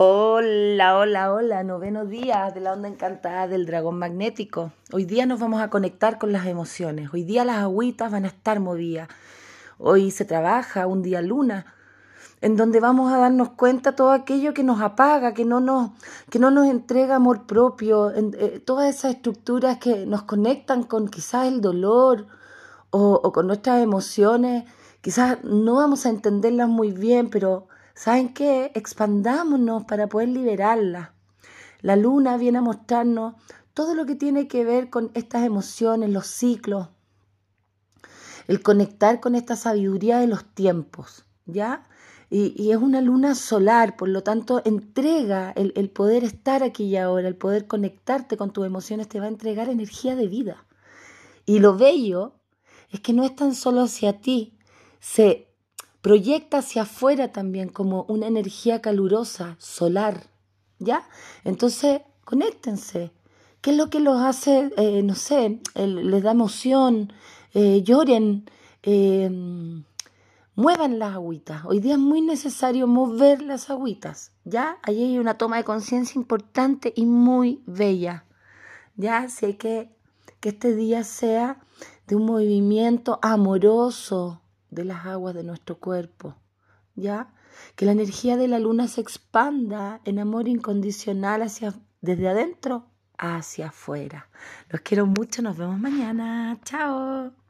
Hola, hola, hola, noveno día de la onda encantada del dragón magnético. Hoy día nos vamos a conectar con las emociones. Hoy día las agüitas van a estar movidas. Hoy se trabaja un día luna, en donde vamos a darnos cuenta todo aquello que nos apaga, que no nos, que no nos entrega amor propio, eh, todas esas estructuras que nos conectan con quizás el dolor o con nuestras emociones. Quizás no vamos a entenderlas muy bien, pero ¿Saben qué? Expandámonos para poder liberarla. La luna viene a mostrarnos todo lo que tiene que ver con estas emociones, los ciclos, el conectar con esta sabiduría de los tiempos, ¿ya? Y, es una luna solar, por lo tanto, entrega el, el poder estar aquí y ahora, el poder conectarte con tus emociones, te va a entregar energía de vida. Y lo bello es que no es tan solo hacia ti, se proyecta hacia afuera también como una energía calurosa, solar, ¿ya? Entonces, conéctense. ¿Qué es lo que los hace, eh, no sé, les da emoción, eh, lloren, eh, muevan las agüitas? Hoy día es muy necesario mover las agüitas, ¿ya? Allí hay una toma de conciencia importante y muy bella, ¿ya? Sé que, que este día sea de un movimiento amoroso, de las aguas de nuestro cuerpo, ¿ya? Que la energía de la luna se expanda en amor incondicional hacia, desde adentro hacia afuera. Los quiero mucho, nos vemos mañana. Chao.